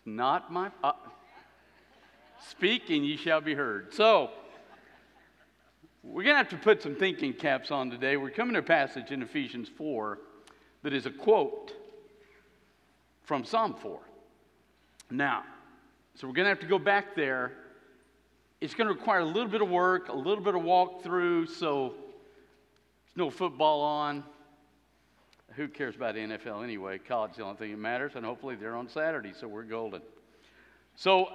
It's not my. Uh, speak and ye shall be heard. So, we're going to have to put some thinking caps on today. We're coming to a passage in Ephesians 4 that is a quote from Psalm 4. Now, so we're going to have to go back there. It's going to require a little bit of work, a little bit of walkthrough, so there's no football on. Who cares about the NFL anyway? College is the only thing that matters, and hopefully they're on Saturday, so we're golden. So,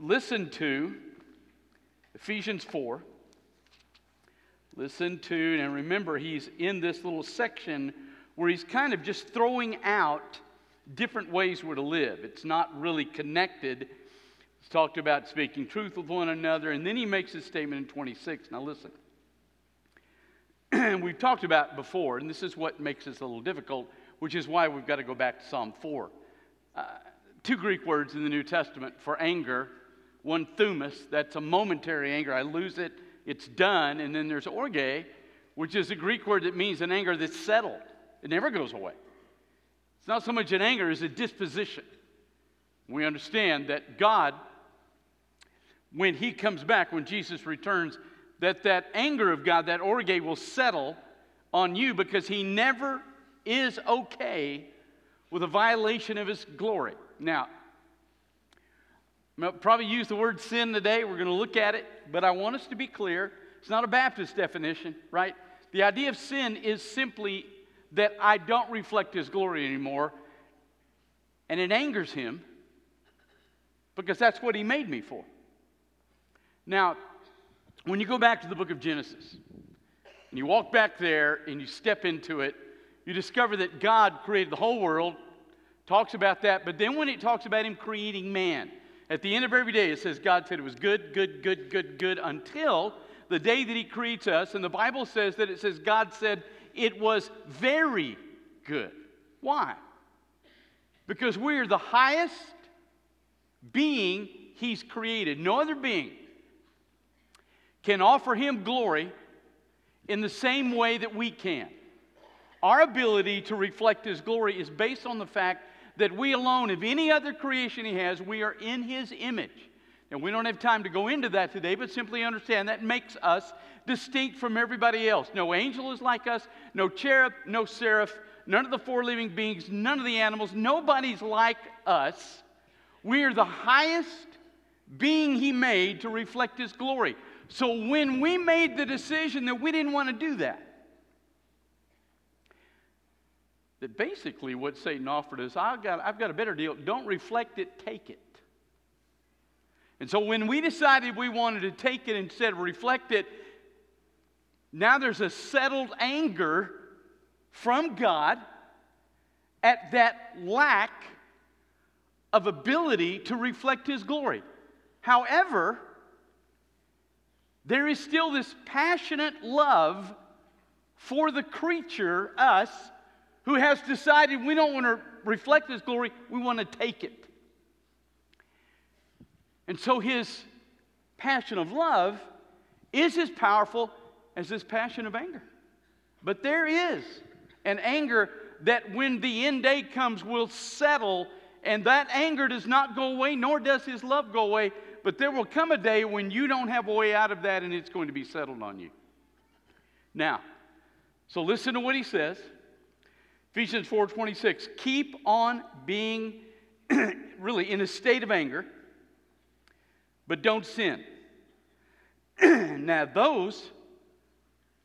listen to Ephesians 4. Listen to, and remember, he's in this little section where he's kind of just throwing out different ways we're to live. It's not really connected. He's talked about speaking truth with one another, and then he makes his statement in 26. Now, listen. we've talked about before, and this is what makes this a little difficult, which is why we've got to go back to Psalm 4. Uh, two Greek words in the New Testament for anger one thumos, that's a momentary anger. I lose it, it's done. And then there's orge, which is a Greek word that means an anger that's settled. It never goes away. It's not so much an anger as a disposition. We understand that God, when He comes back, when Jesus returns, that that anger of God, that orge, will settle on you because He never is okay with a violation of His glory. Now, I'll probably use the word sin today. We're going to look at it, but I want us to be clear. It's not a Baptist definition, right? The idea of sin is simply that I don't reflect His glory anymore, and it angers Him because that's what He made me for. Now, when you go back to the book of Genesis, and you walk back there and you step into it, you discover that God created the whole world, talks about that, but then when it talks about Him creating man, at the end of every day, it says God said it was good, good, good, good, good until the day that He creates us. And the Bible says that it says God said it was very good. Why? Because we are the highest being He's created. No other being can offer Him glory in the same way that we can. Our ability to reflect His glory is based on the fact that we alone, of any other creation he has, we are in his image. And we don't have time to go into that today, but simply understand that makes us distinct from everybody else. No angel is like us, no cherub, no seraph, none of the four living beings, none of the animals, nobody's like us. We are the highest being he made to reflect his glory. So when we made the decision that we didn't want to do that, that basically what Satan offered us, I've got, I've got a better deal. Don't reflect it, take it. And so when we decided we wanted to take it instead of reflect it, now there's a settled anger from God at that lack of ability to reflect His glory. However, there is still this passionate love for the creature, us, who has decided we don't want to reflect His glory, we want to take it. And so His passion of love is as powerful as His passion of anger. But there is an anger that when the end day comes will settle, and that anger does not go away, nor does His love go away. But there will come a day when you don't have a way out of that and it's going to be settled on you. Now, so listen to what he says. Ephesians 4:26, keep on being really in a state of anger, but don't sin. now those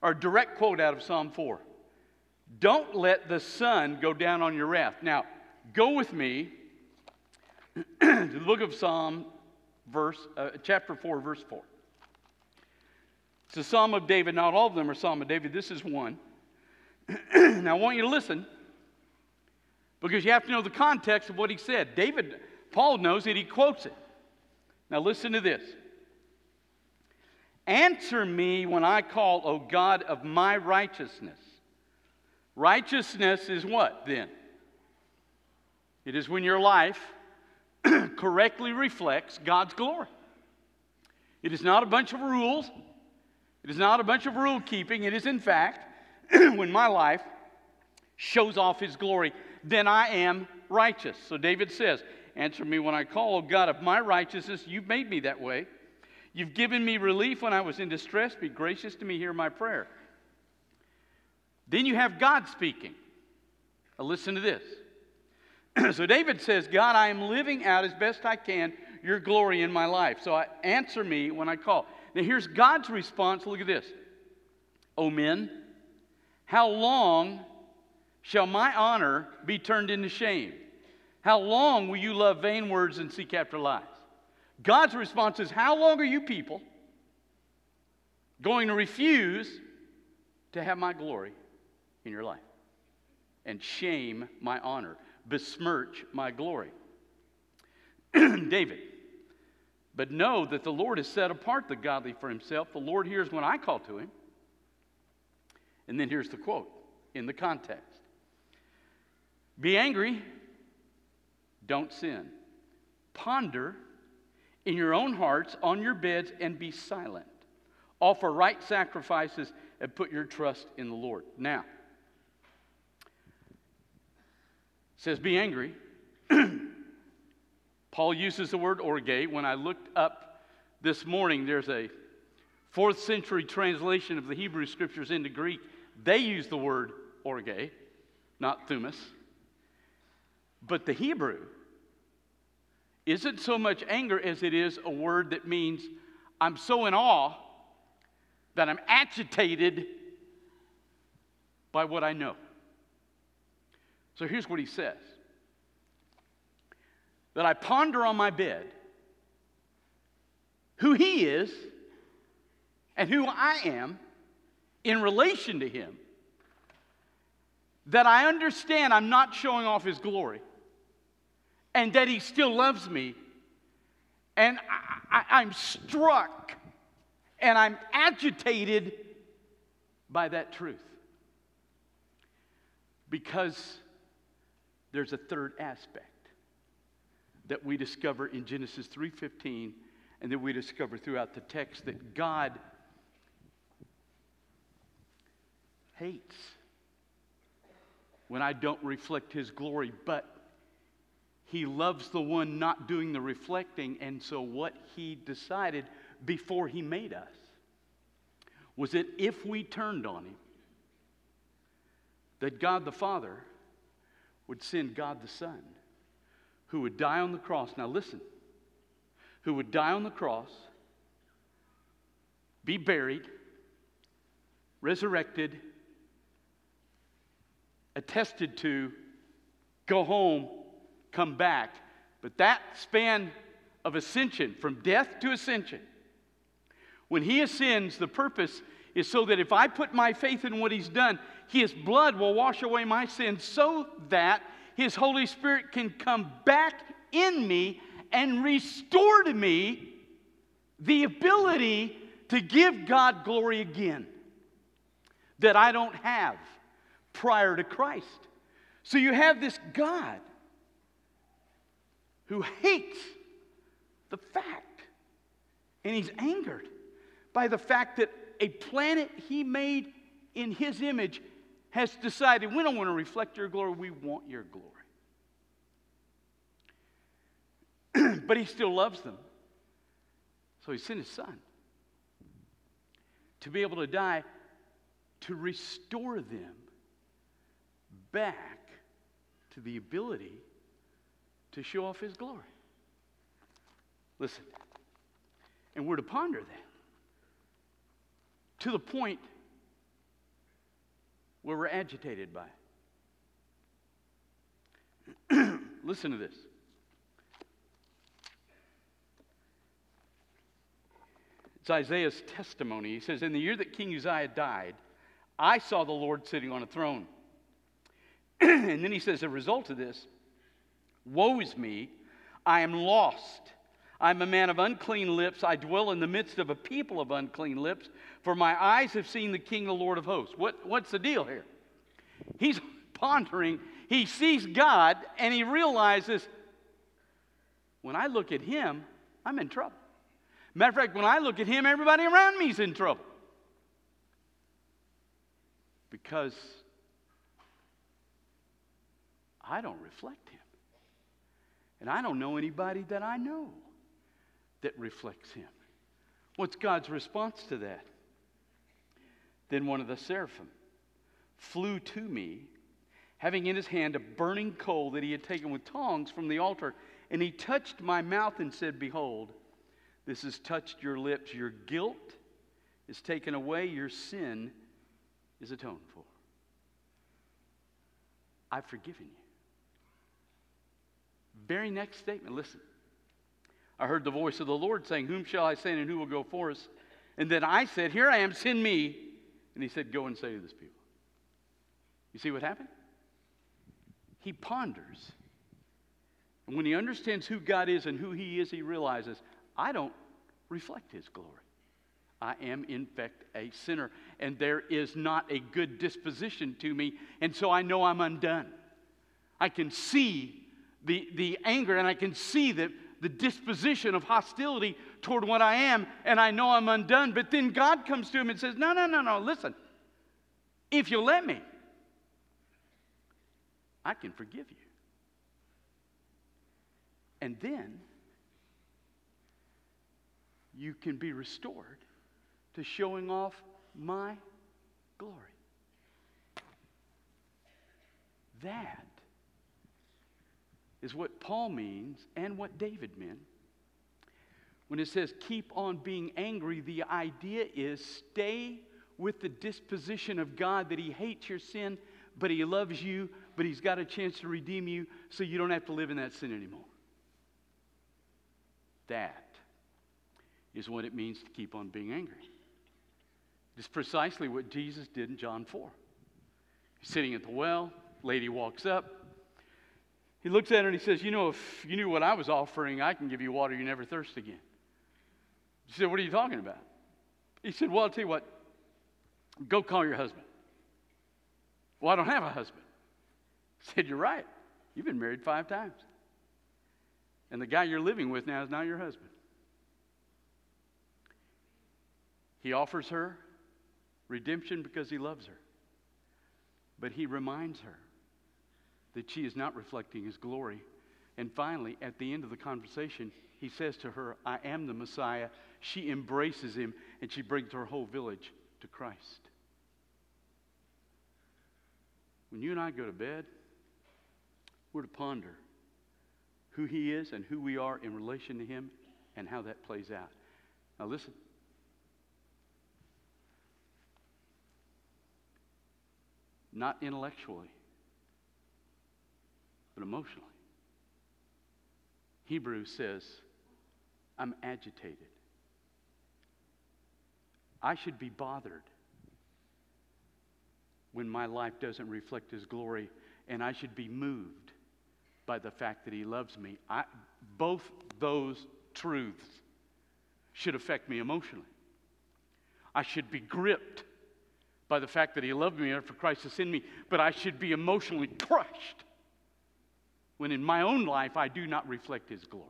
are direct quote out of Psalm 4. Don't let the sun go down on your wrath. Now, go with me to the book of Psalm, verse, uh, chapter 4, verse 4. It's a Psalm of David. Not all of them are Psalm of David. This is one. now, I want you to listen because you have to know the context of what he said. David, Paul knows it, he quotes it. Now listen to this. Answer me when I call, O God of my righteousness. Righteousness is what then? It is when your life correctly reflects God's glory. It is not a bunch of rules. It is not a bunch of rule keeping. It is, in fact, when my life shows off His glory then I am righteous. So David says, Answer me when I call, O God of my righteousness. You've made me that way. You've given me relief when I was in distress. Be gracious to me, hear my prayer. Then you have God speaking. Now listen to this. so David says, God, I am living out as best I can your glory in my life. So I, answer me when I call. Now here's God's response. Look at this. O men, how long shall my honor be turned into shame? How long will you love vain words and seek after lies? God's response is, How long are you people going to refuse to have my glory in your life and shame my honor, besmirch my glory? David, but know that the Lord has set apart the godly for himself. The Lord hears when I call to him. And then here's the quote in the context Be angry, don't sin. Ponder in your own hearts on your beds and be silent. Offer right sacrifices and put your trust in the Lord. Now, says be angry. Paul uses the word orge. When I looked up this morning, there's a fourth century translation of the Hebrew scriptures into Greek. They use the word orge, not thumos. But the Hebrew isn't so much anger as it is a word that means I'm so in awe that I'm agitated by what I know. So here's what he says that I ponder on my bed who he is and who I am in relation to him, that I understand I'm not showing off his glory and that He still loves me. And I, am struck and I'm agitated by that truth. Because there's a third aspect that we discover in Genesis 3:15 and that we discover throughout the text that God hates when I don't reflect his glory, but he loves the one not doing the reflecting. And so, what he decided before he made us was that if we turned on him, that God the Father would send God the Son, who would die on the cross. Now, listen, who would die on the cross, be buried, resurrected, attested to, go home come back. But that span of ascension, from death to ascension, when he ascends, the purpose is so that if I put my faith in what he's done, his blood will wash away my sins so that his Holy Spirit can come back in me and restore to me the ability to give God glory again that I don't have prior to Christ. So you have this God who hates the fact, and he's angered by the fact that a planet he made in his image has decided we don't want to reflect your glory, we want your glory. but he still loves them. So he sent his son to be able to die to restore them back to the ability to show off his glory. Listen, and we're to ponder that to the point where we're agitated by it. Listen to this. It's Isaiah's testimony. He says, In the year that King Uzziah died, I saw the Lord sitting on a throne. and then he says, As a result of this, Woe is me, I am lost. I'm a man of unclean lips. I dwell in the midst of a people of unclean lips, for my eyes have seen the King, the Lord of hosts. What, what's the deal here? He's pondering, he sees God, and he realizes when I look at him, I'm in trouble. Matter of fact, when I look at him, everybody around me is in trouble. Because I don't reflect him. And I don't know anybody that I know that reflects him. What's God's response to that? Then one of the seraphim flew to me, having in his hand a burning coal that he had taken with tongs from the altar, and he touched my mouth and said, Behold, this has touched your lips. Your guilt is taken away, your sin is atoned for. I've forgiven you. Very next statement, listen. I heard the voice of the Lord saying, Whom shall I send and who will go for us? And then I said, Here I am, send me. And he said, Go and say to this people. You see what happened? He ponders. And when he understands who God is and who he is, he realizes, I don't reflect his glory. I am, in fact, a sinner, and there is not a good disposition to me, and so I know I'm undone. I can see the, the anger and I can see the, the disposition of hostility toward what I am, and I know I'm undone. But then God comes to him and says, No, no, no, no, listen. If you'll let me, I can forgive you. And then you can be restored to showing off my glory. That is what Paul means and what David meant. When it says keep on being angry, the idea is stay with the disposition of God that He hates your sin, but He loves you, but He's got a chance to redeem you so you don't have to live in that sin anymore. That is what it means to keep on being angry. It's precisely what Jesus did in John 4. He's sitting at the well, lady walks up, he looks at her and he says, You know, if you knew what I was offering, I can give you water you never thirst again. She said, What are you talking about? He said, Well, I'll tell you what, go call your husband. Well, I don't have a husband. He said, You're right. You've been married five times. And the guy you're living with now is not your husband. He offers her redemption because he loves her. But he reminds her that she is not reflecting his glory. And finally, at the end of the conversation, he says to her, I am the Messiah. She embraces him and she brings her whole village to Christ. When you and I go to bed, we're to ponder who he is and who we are in relation to him and how that plays out. Now, listen. Not intellectually but emotionally. Hebrews says, I'm agitated. I should be bothered when my life doesn't reflect His glory, and I should be moved by the fact that He loves me. I, both those truths should affect me emotionally. I should be gripped by the fact that He loved me and for Christ is in me, but I should be emotionally crushed when in my own life I do not reflect His glory.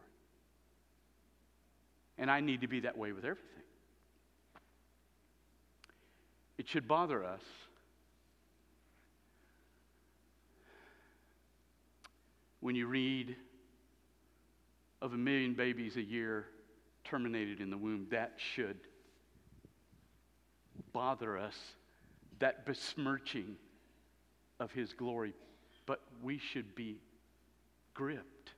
And I need to be that way with everything. It should bother us when you read of a million babies a year terminated in the womb. That should bother us, that besmirching of His glory. But we should be gripped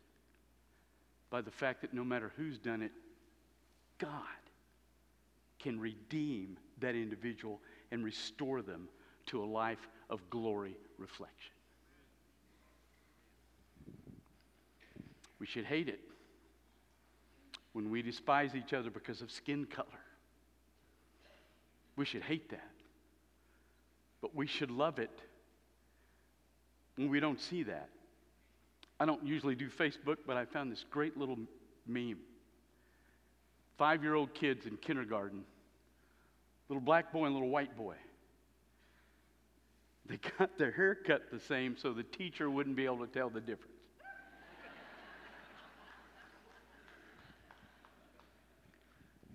by the fact that no matter who's done it, God can redeem that individual and restore them to a life of glory reflection. We should hate it when we despise each other because of skin color. We should hate that. But we should love it when we don't see that. I don't usually do Facebook, but I found this great little meme. Five year old kids in kindergarten, little black boy and little white boy. They got their hair cut the same so the teacher wouldn't be able to tell the difference.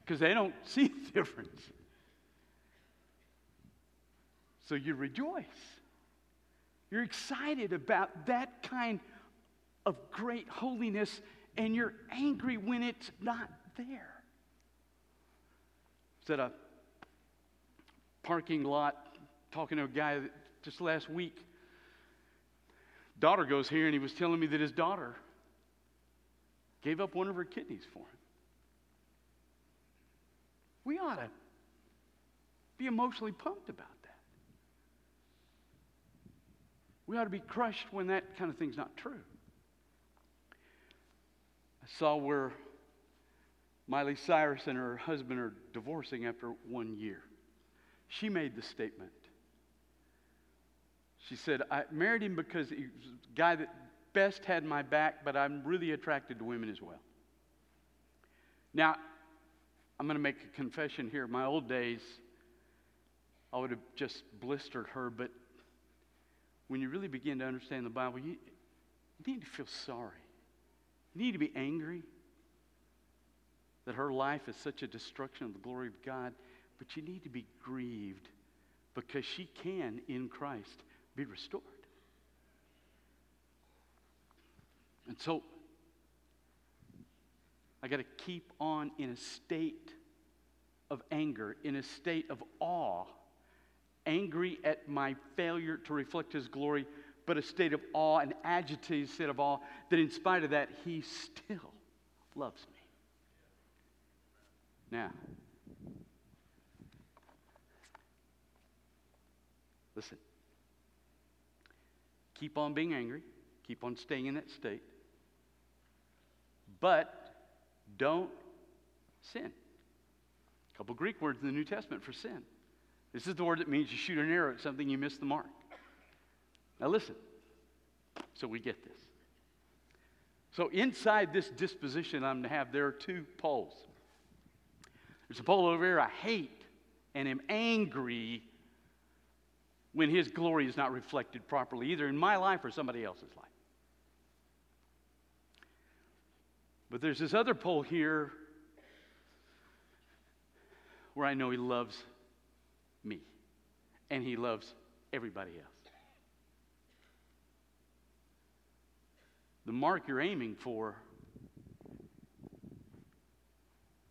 Because they don't see the difference. So you rejoice You're excited about that kind of great holiness, and you're angry when it's not there. I was at a parking lot talking to a guy just last week. Daughter goes here, and he was telling me that his daughter gave up one of her kidneys for him. We ought to be emotionally pumped about that. We ought to be crushed when that kind of thing's not true. Saw where Miley Cyrus and her husband are divorcing after one year. She made the statement. She said, I married him because he was the guy that best had my back, but I'm really attracted to women as well. Now, I'm going to make a confession here. My old days, I would have just blistered her, but when you really begin to understand the Bible, you, you need to feel sorry. You need to be angry that her life is such a destruction of the glory of God, but you need to be grieved because she can, in Christ, be restored. And so, I got to keep on in a state of anger, in a state of awe, angry at my failure to reflect His glory, but a state of awe, an agitated state of awe, that in spite of that, He still loves me. Now, listen. Keep on being angry, keep on staying in that state, but don't sin. A couple Greek words in the New Testament for sin. This is the word that means you shoot an arrow at something, you miss the mark. Now, listen. So we get this. So, inside this disposition I'm to have, there are two poles. There's a pole over here I hate and am angry when His glory is not reflected properly, either in my life or somebody else's life. But there's this other pole here where I know He loves me and He loves everybody else. The mark you're aiming for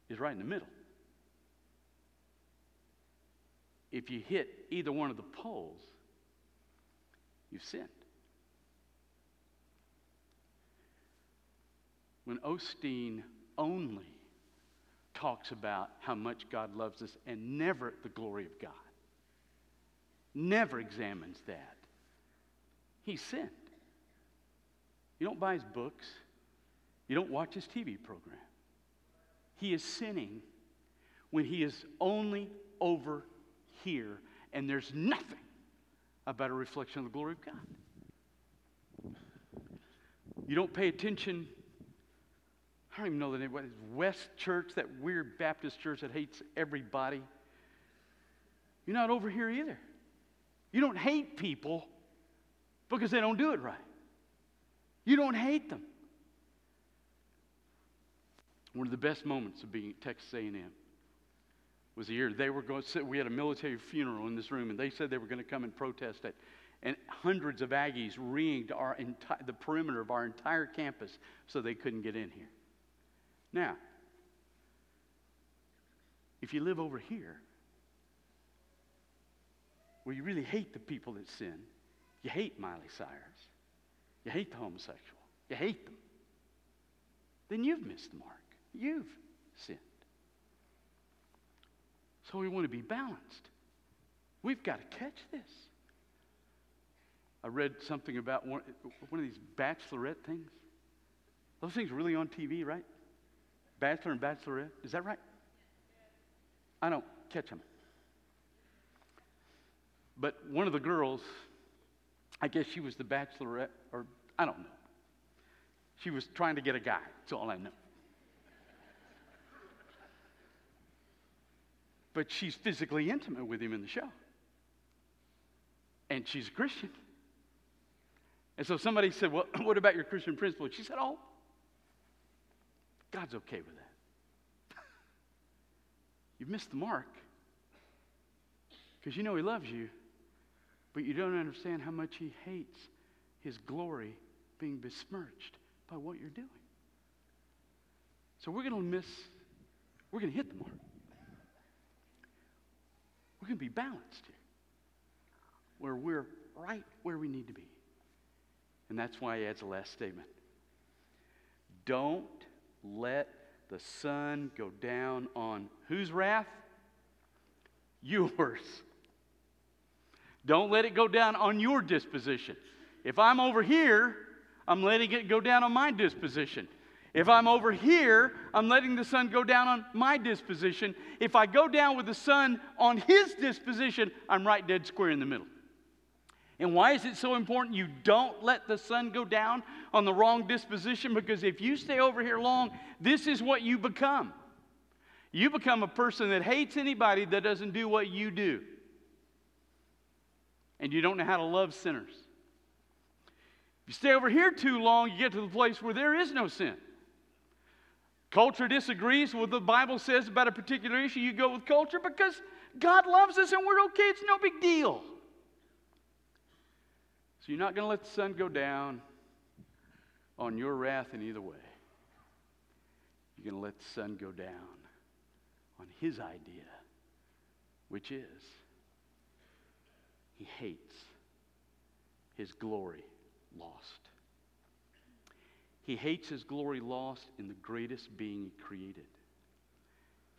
is right in the middle. If you hit either one of the poles, you've sinned. When Osteen only talks about how much God loves us and never the glory of God, never examines that, he sinned. You don't buy his books, you don't watch his TV program. He is sinning when he is only over here, and there's nothing about a reflection of the glory of God. You don't pay attention. I don't even know the name. West Church, that weird Baptist church that hates everybody? You're not over here either. You don't hate people because they don't do it right. You don't hate them. One of the best moments of being at Texas A&M was the year they were going to, we had a military funeral in this room, and they said they were going to come and protest it. And hundreds of Aggies ringed our enti- the perimeter of our entire campus so they couldn't get in here. Now, if you live over here, where you really hate the people that sin, you hate Miley Cyrus, you hate the homosexual, you hate them, then you've missed the mark. You've sinned. So we want to be balanced. We've got to catch this. I read something about one, one of these bachelorette things. Those things are really on TV, right? Bachelor and bachelorette. Is that right? I don't catch them. But one of the girls, I guess she was the bachelorette, or I don't know. She was trying to get a guy. That's all I know. but she's physically intimate with him in the show. And she's a Christian. And so somebody said, Well, what about your Christian principle? She said, Oh, God's okay with that. You've missed the mark because you know He loves you, But you don't understand how much He hates His glory being besmirched by what you're doing. So we're going to miss, we're going to hit the mark. We're going to be balanced here, where we're right where we need to be. And that's why he adds the last statement. Don't let the sun go down on whose wrath? Yours. Don't let it go down on your disposition. If I'm over here, I'm letting it go down on my disposition. If I'm over here, I'm letting the sun go down on my disposition. If I go down with the sun on his disposition, I'm right dead square in the middle. And why is it so important you don't let the sun go down on the wrong disposition? Because if you stay over here long, this is what you become. You become a person that hates anybody that doesn't do what you do. And you don't know how to love sinners. You stay over here too long, you get to the place where there is no sin. Culture disagrees with what the Bible says about a particular issue. You go with culture because God loves us and we're okay. It's no big deal. So you're not going to let the sun go down on your wrath in either way. You're going to let the sun go down on his idea, which is he hates his glory lost. He hates his glory lost in the greatest being he created.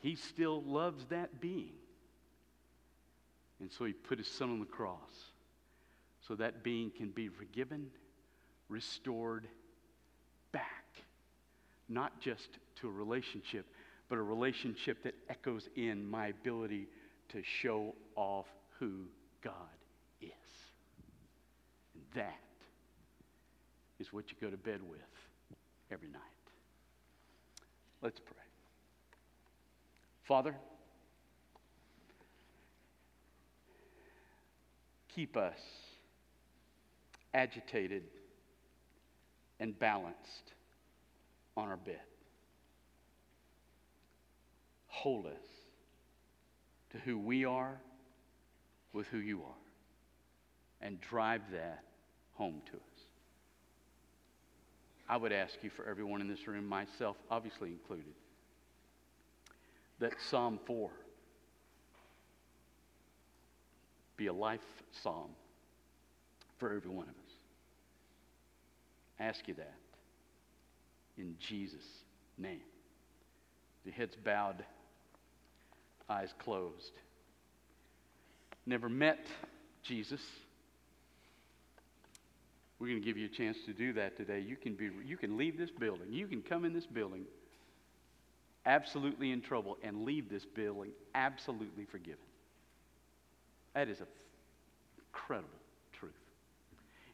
He still loves that being. And so he put his son on the cross so that being can be forgiven, restored back, not just to a relationship, but a relationship that echoes in my ability to show off who God is. And that is what you go to bed with every night. Let's pray. Father, keep us agitated and balanced on our bed. Hold us to who we are with who you are and drive that home to us. I would ask you for everyone in this room, myself obviously included, that Psalm 4 be a life psalm for every one of us. I ask you that in Jesus' name. The heads bowed, eyes closed. Never met Jesus. We're going to give you a chance to do that today. You can, be, you can leave this building. You can come in this building absolutely in trouble and leave this building absolutely forgiven. That is an incredible truth.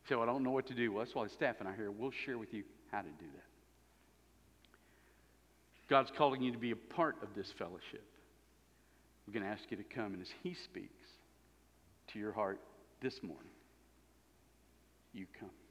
so I don't know what to do. Well, that's why the staff and I here, we'll share with you how to do that. God's calling you to be a part of this fellowship. We're going to ask you to come, and as He speaks to your heart this morning, you come.